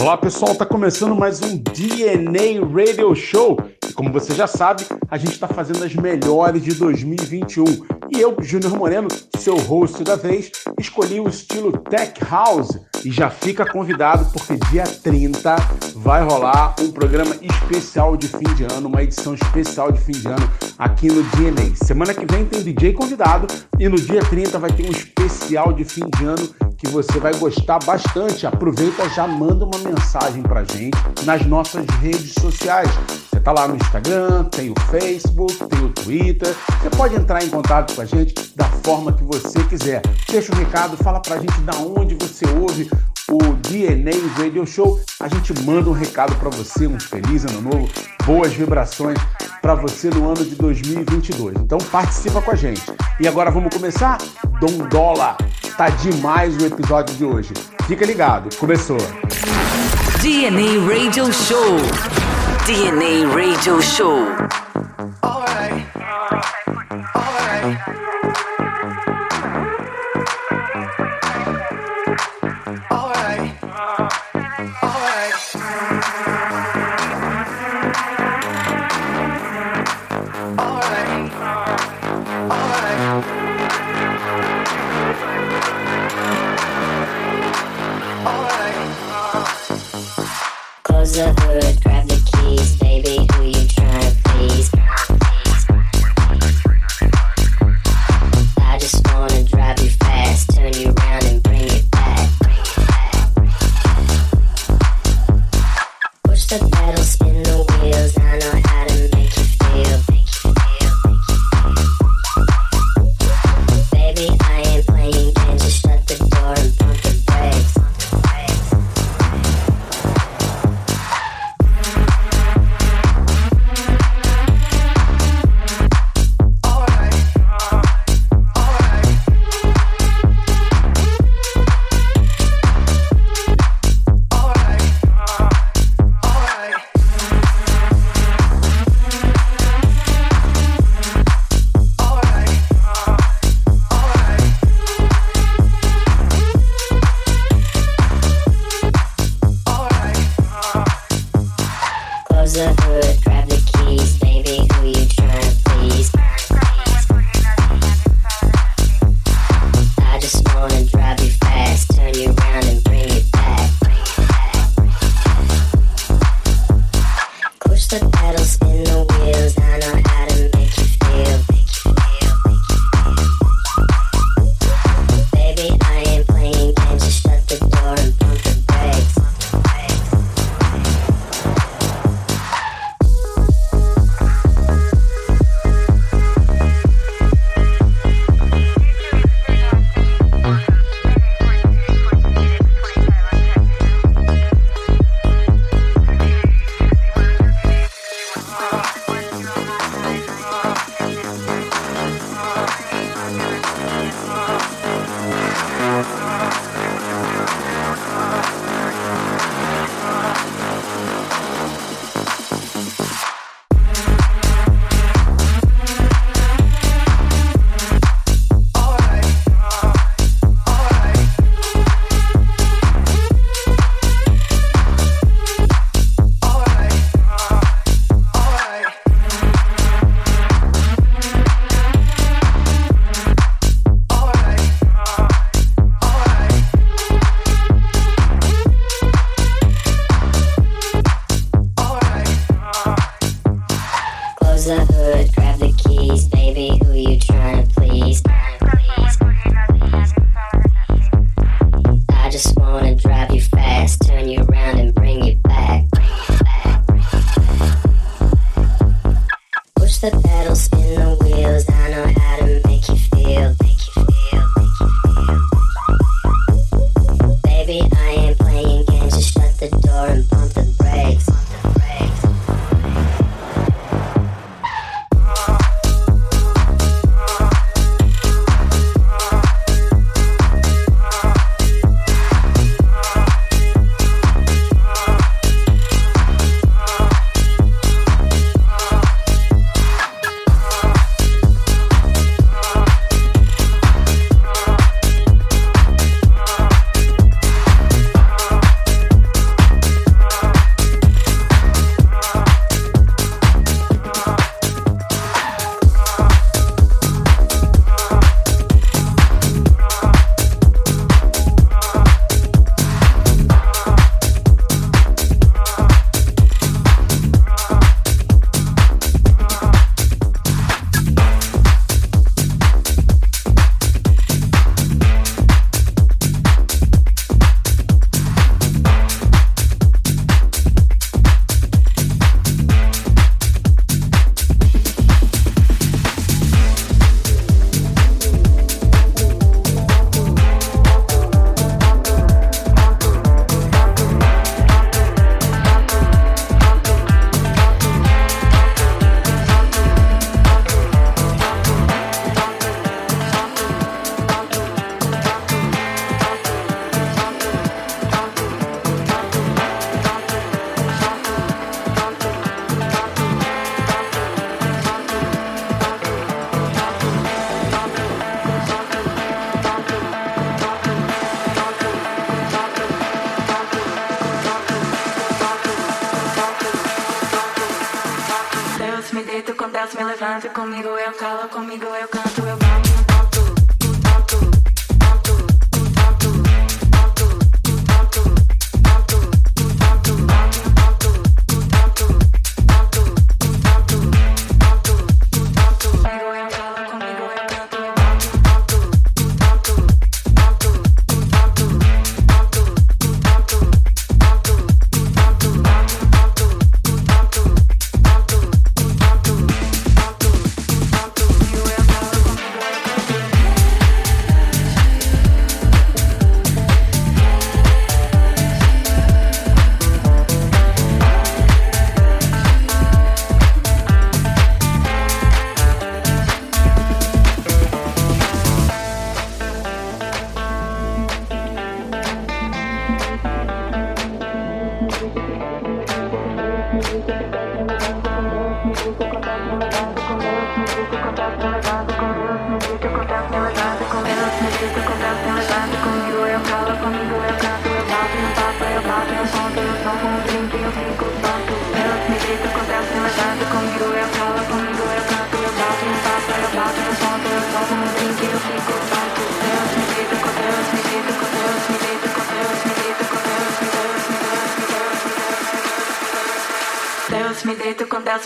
Olá pessoal, tá começando mais um DNA Radio Show. E como você já sabe, a gente está fazendo as melhores de 2021. E eu, Júnior Moreno, seu host da vez, escolhi o estilo Tech House. E já fica convidado porque dia 30 vai rolar um programa especial de fim de ano, uma edição especial de fim de ano aqui no DNA. Semana que vem tem DJ convidado e no dia 30 vai ter um especial de fim de ano que você vai gostar bastante. Aproveita já manda uma mensagem pra gente nas nossas redes sociais. Você tá lá no Instagram, tem o Facebook, tem o Twitter. Você pode entrar em contato com a gente da forma que você quiser. Deixa um recado, fala pra gente da onde você ouve o DNA Radio Show. A gente manda um recado para você, um feliz ano novo, boas vibrações para você no ano de 2022. Então participa com a gente. E agora vamos começar? Dom Dola, tá demais o episódio de hoje. Fica ligado, começou. DNA Radio Show. DNA Radio Show. All right. All right. never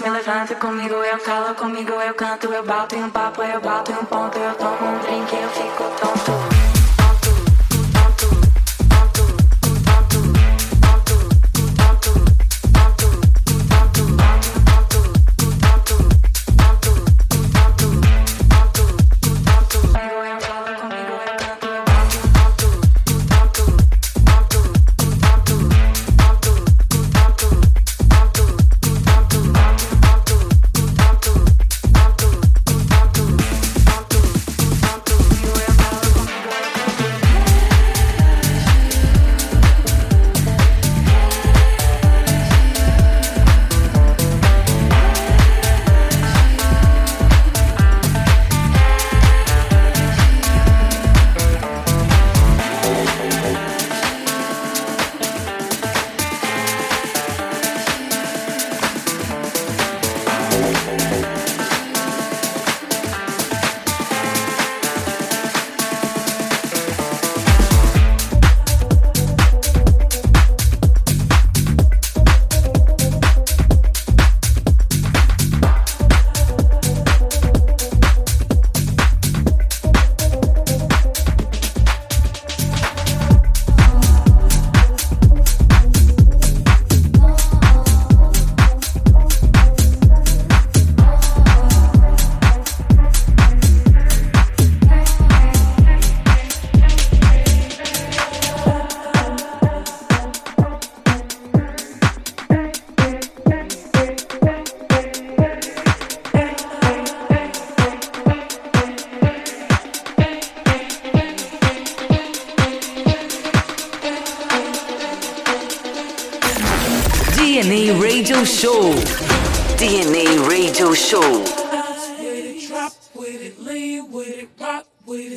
me levanta comigo, eu calo comigo, eu canto, eu bato em um papo, eu bato em um ponto, eu tomo um drink, eu fico tonto.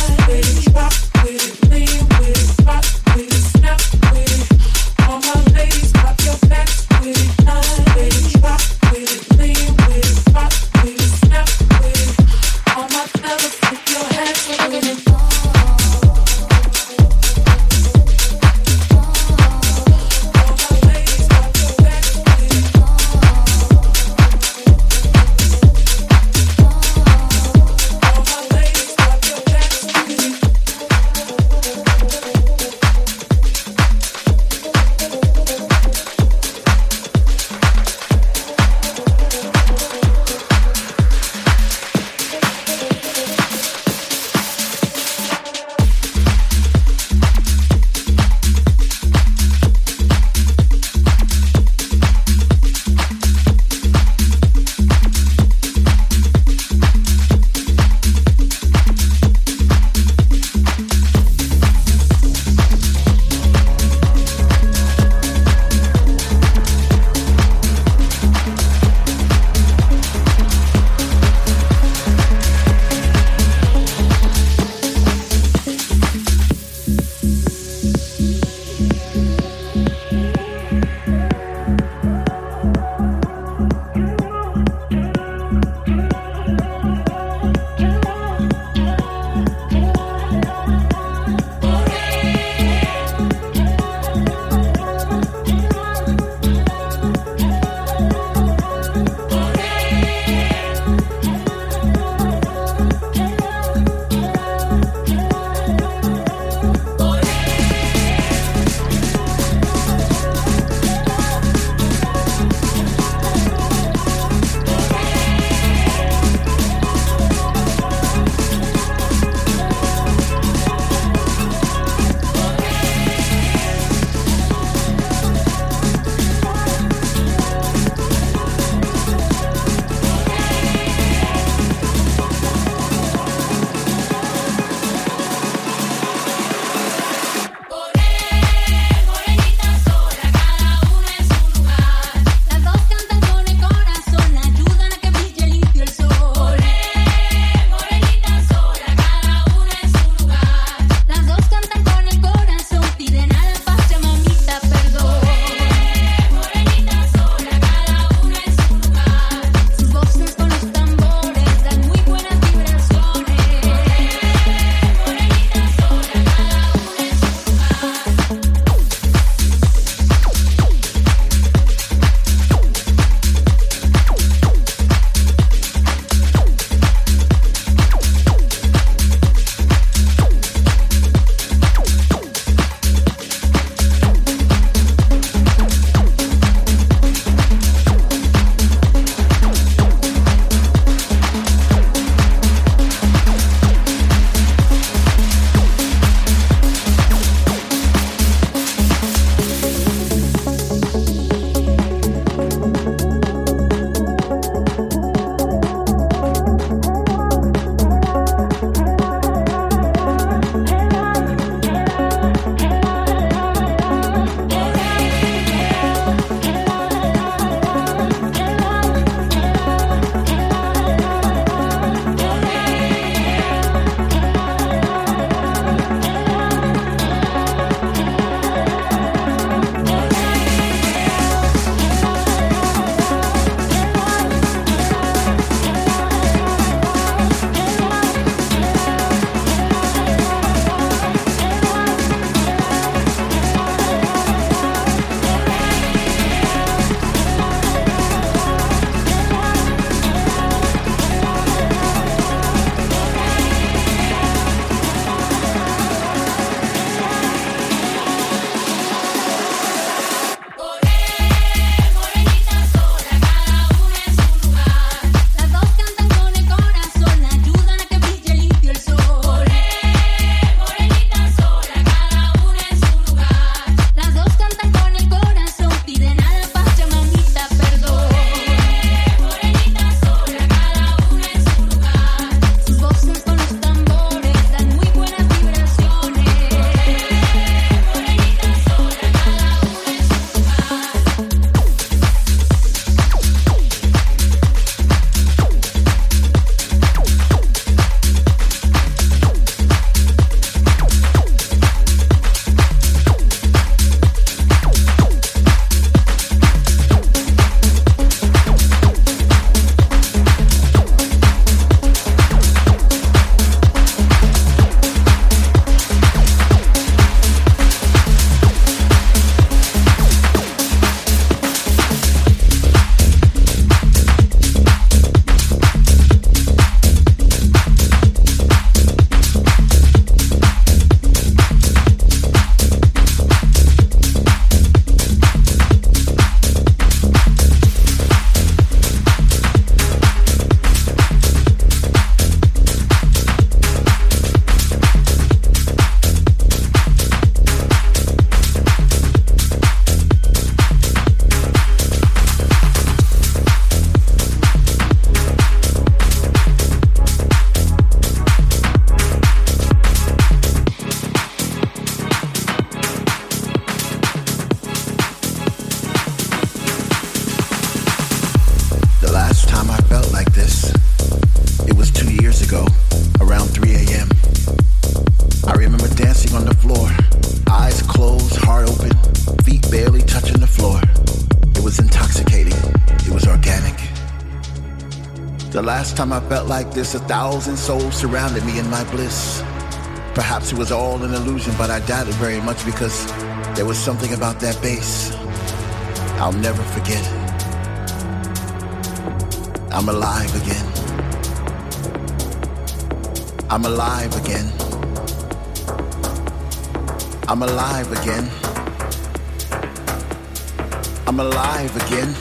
Why did you? ago, around 3 a.m. I remember dancing on the floor, eyes closed, heart open, feet barely touching the floor. It was intoxicating, it was organic. The last time I felt like this, a thousand souls surrounded me in my bliss. Perhaps it was all an illusion, but I doubt it very much because there was something about that bass. I'll never forget it. I'm alive again. I'm alive again. I'm alive again. I'm alive again.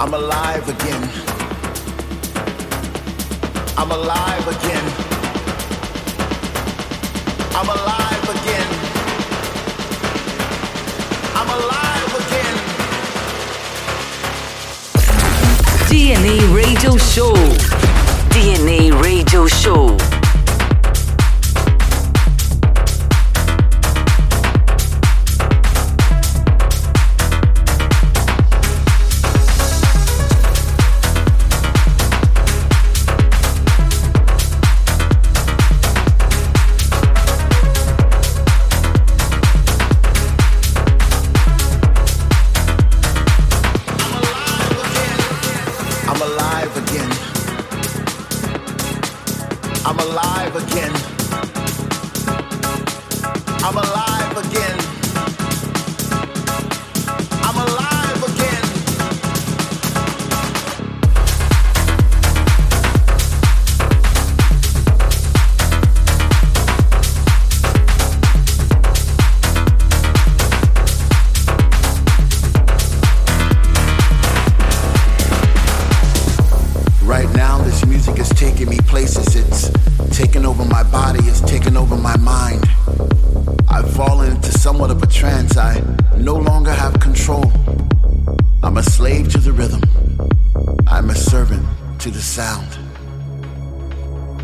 I'm alive again. I'm alive again. I'm alive again. I'm alive again. DNA Radio Show. DNA Radio Show.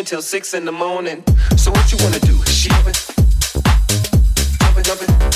even till six in the morning. So what you wanna do? She loving, loving, loving.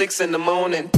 six in the morning.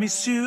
miss you.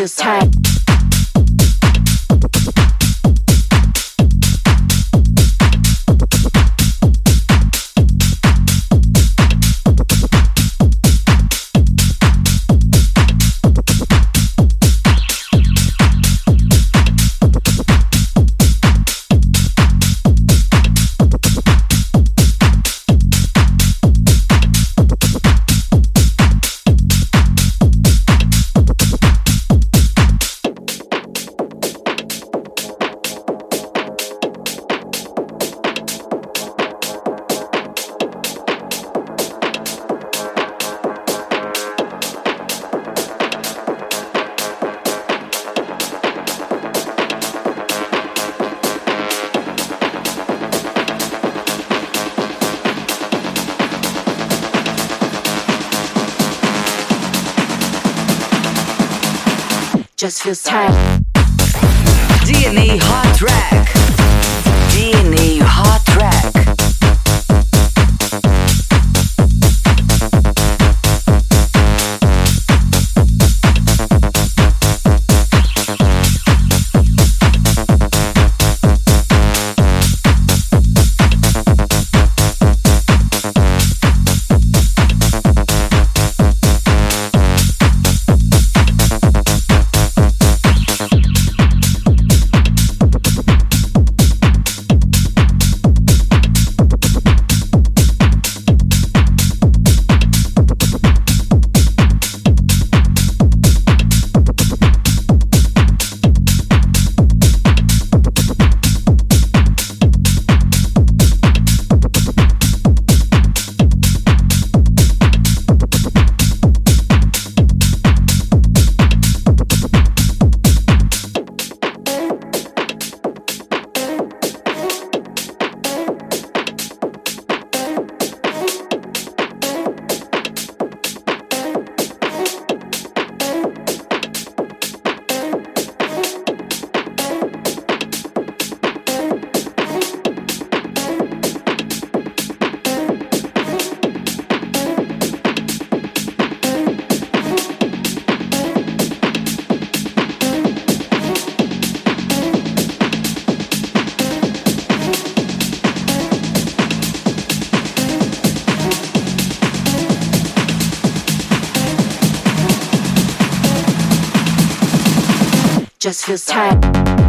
this time. Just feels tight. DNA Hot Track. DNA just feels tight.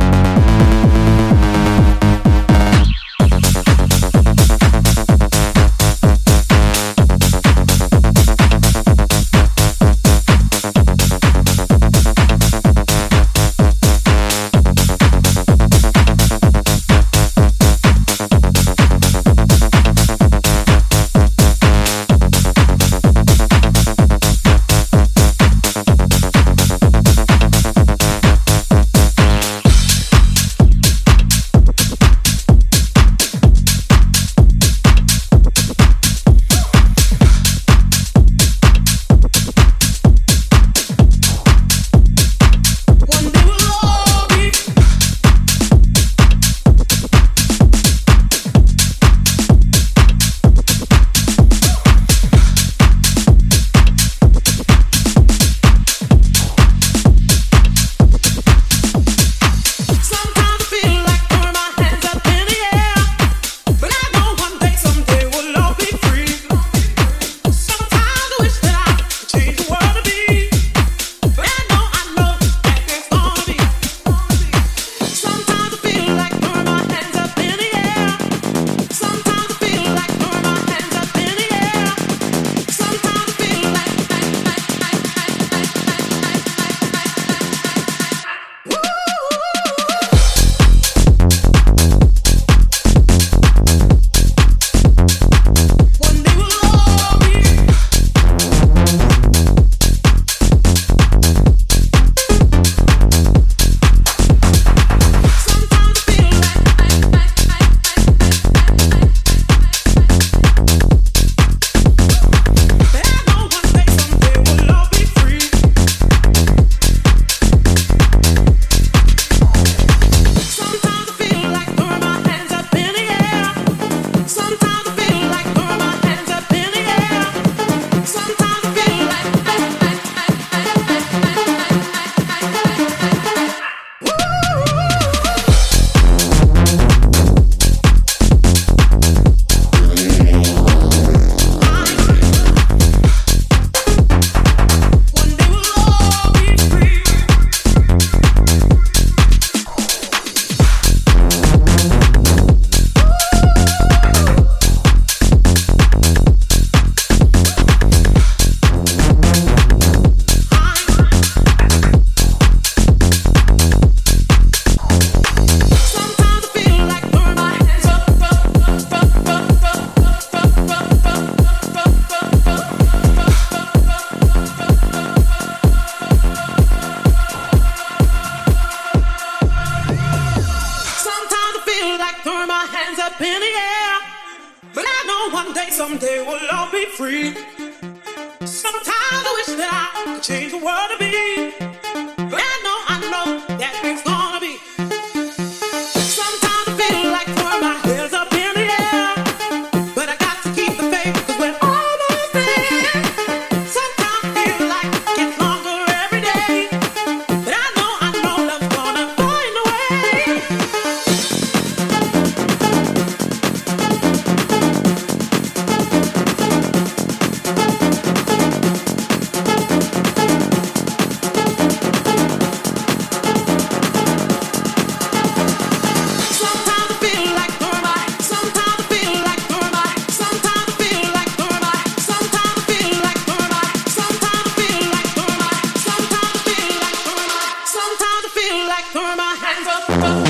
hands up.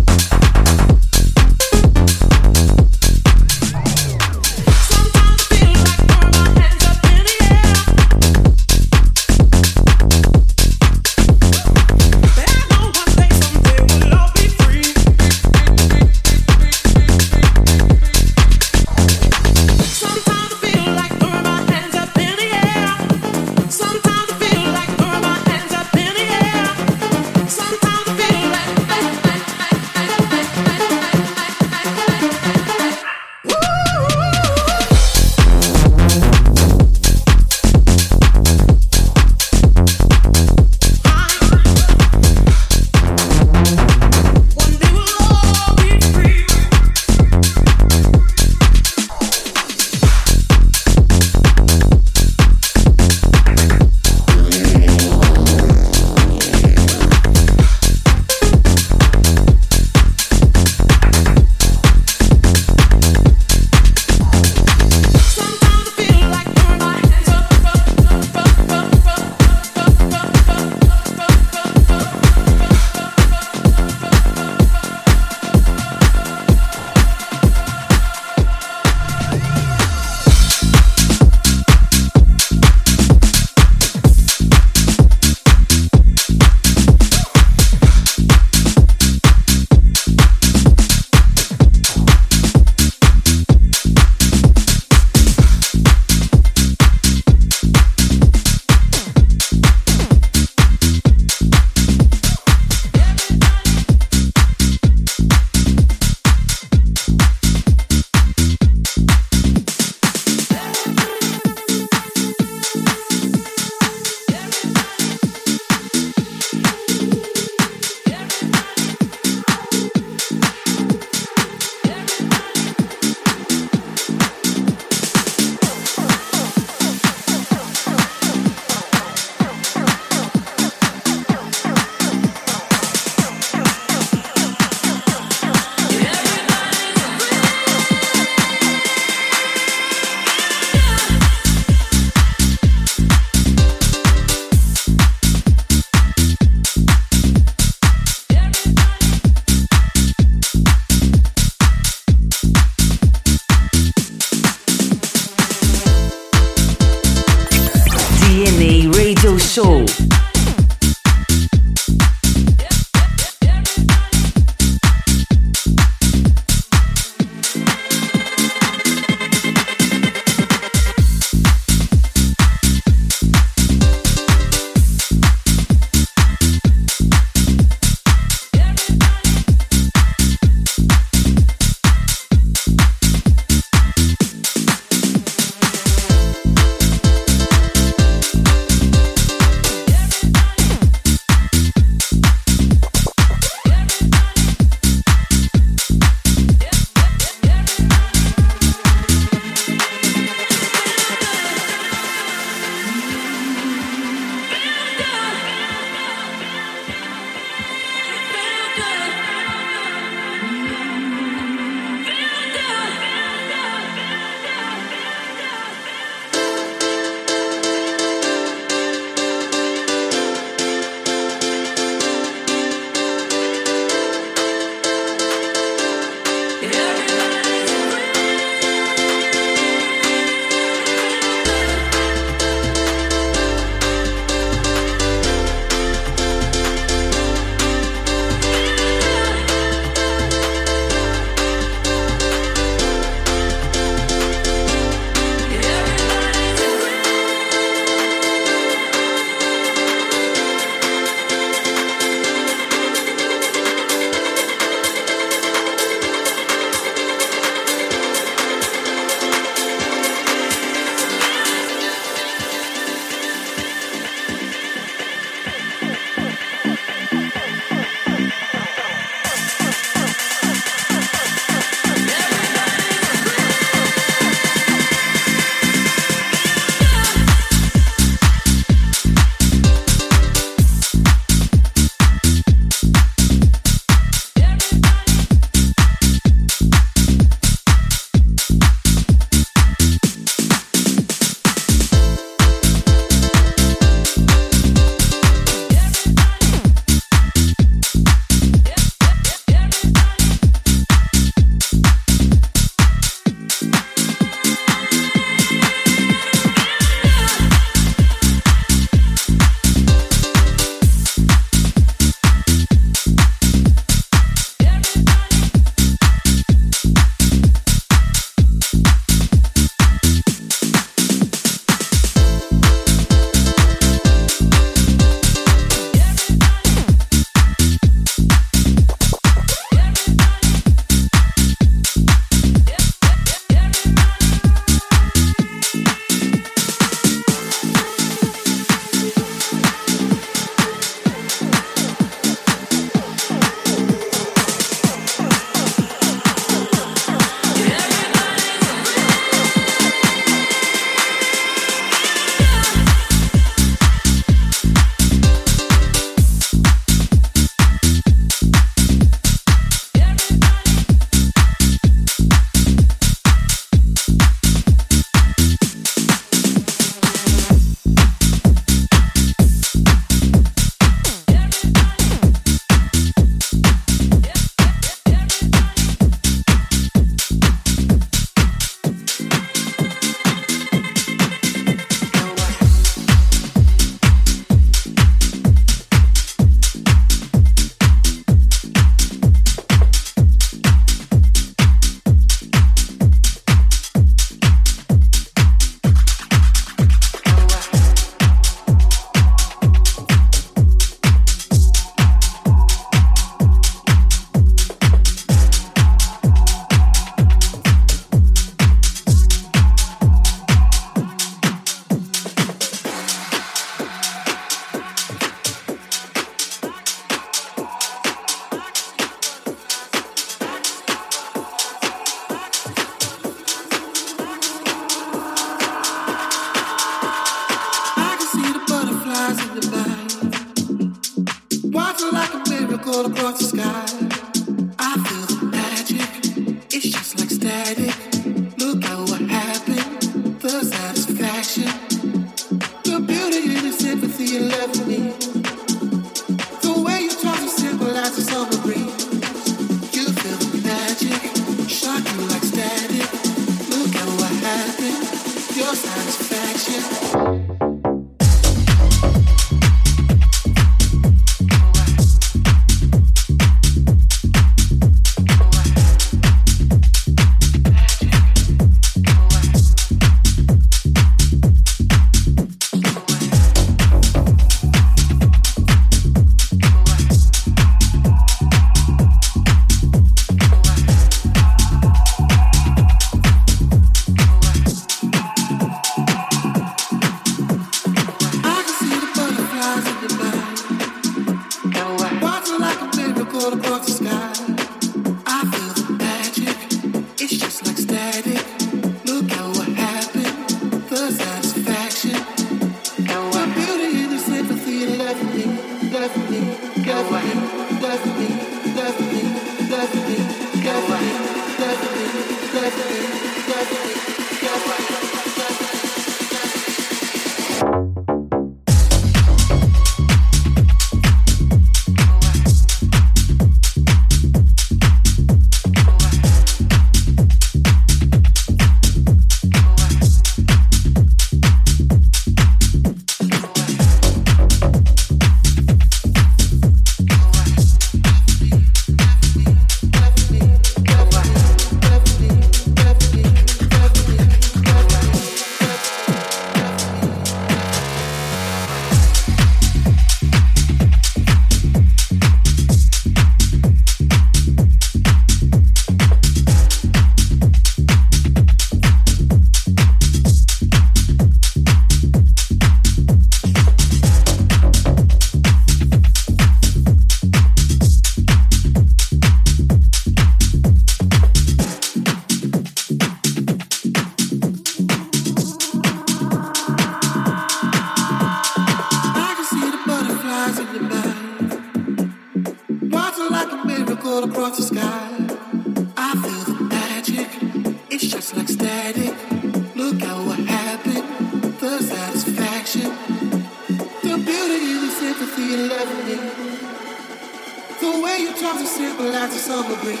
times of simple as a summer breeze.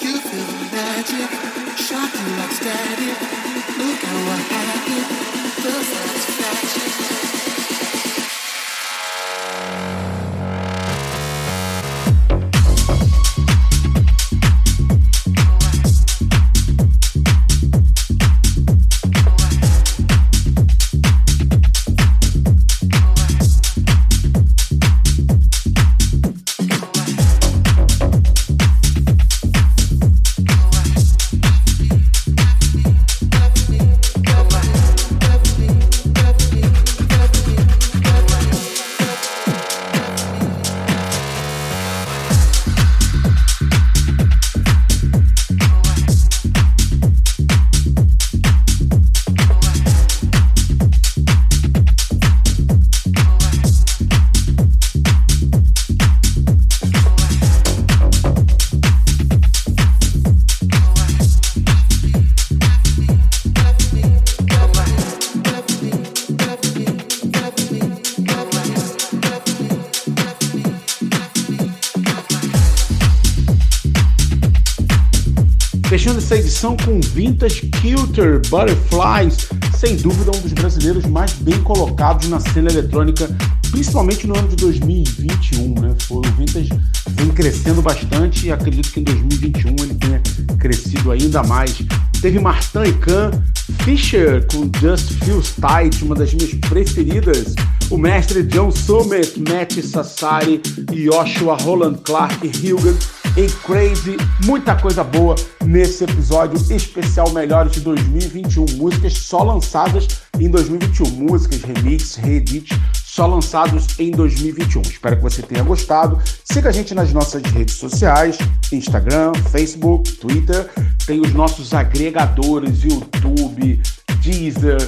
You feel the magic, shock you like static. Look how I hack it, the fast edição com Vintage Kilter Butterflies, sem dúvida um dos brasileiros mais bem colocados na cena eletrônica, principalmente no ano de 2021. Né? O Vintage vem crescendo bastante e acredito que em 2021 ele tenha crescido ainda mais. Teve Martin e Khan, Fisher com Just Feels Tight, uma das minhas preferidas. O mestre John Summit, Matt Sassari, Joshua Roland Clark, Hilgan e Crazy. Muita coisa boa nesse episódio especial Melhores de 2021. Músicas só lançadas em 2021. Músicas, remix, reedit, só lançados em 2021. Espero que você tenha gostado. Siga a gente nas nossas redes sociais: Instagram, Facebook, Twitter. Tem os nossos agregadores: YouTube, Deezer,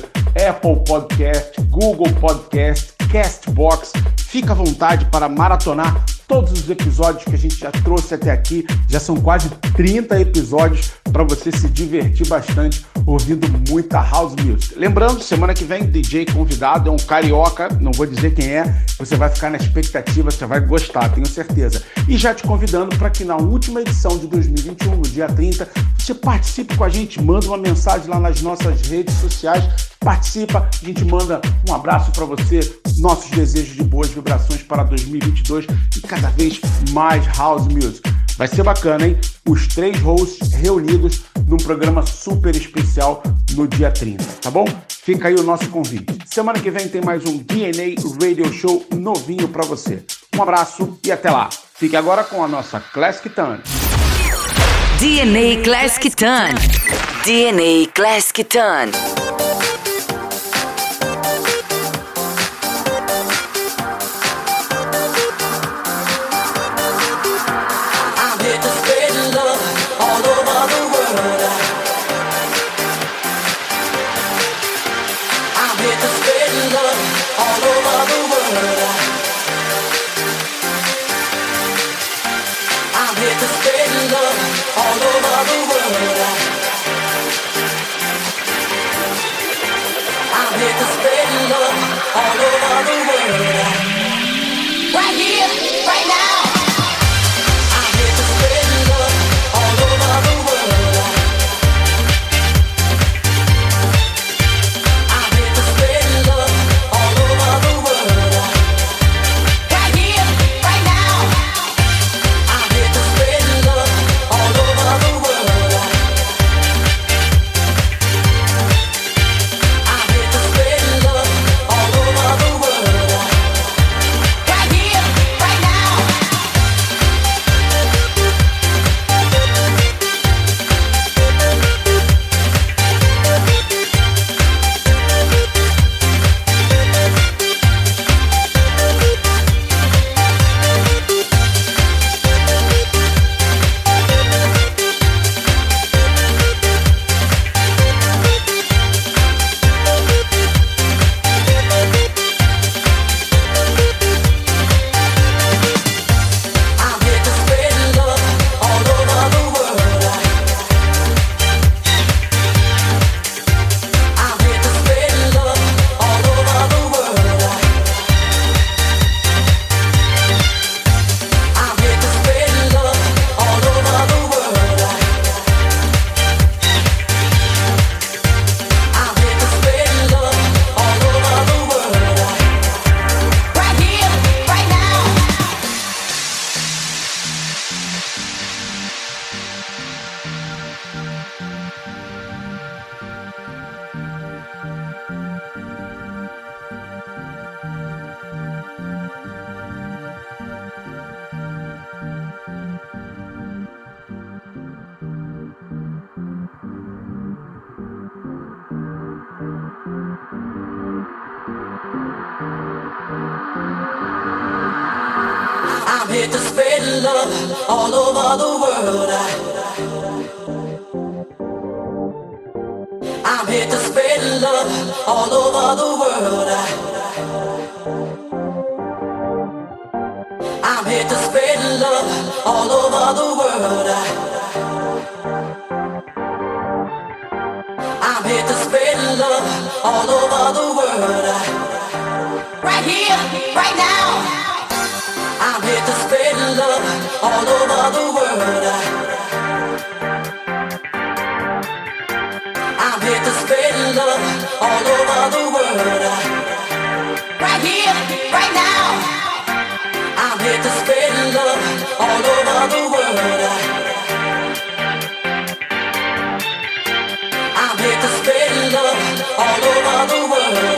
Apple Podcast, Google Podcast, Castbox. Fica à vontade para maratonar todos os episódios que a gente já trouxe até aqui. Já são quase 30 episódios para você se divertir bastante ouvindo muita house music. Lembrando, semana que vem, DJ convidado é um carioca, não vou dizer quem é, você vai ficar na expectativa, você vai gostar, tenho certeza. E já te convidando para que na última edição de 2021, no dia 30, você participe com a gente, manda uma mensagem lá nas nossas redes sociais, participa, a gente manda um abraço para você, nossos desejos de boas vibrações para 2022 e cada vez mais house music. Vai ser bacana, hein? Os três hosts reunidos num programa super especial no dia 30, tá bom? Fica aí o nosso convite. Semana que vem tem mais um DNA Radio Show novinho para você. Um abraço e até lá. Fique agora com a nossa Classic Turn. DNA Classic Turn. DNA Classic Turn. All over the world. All over the world.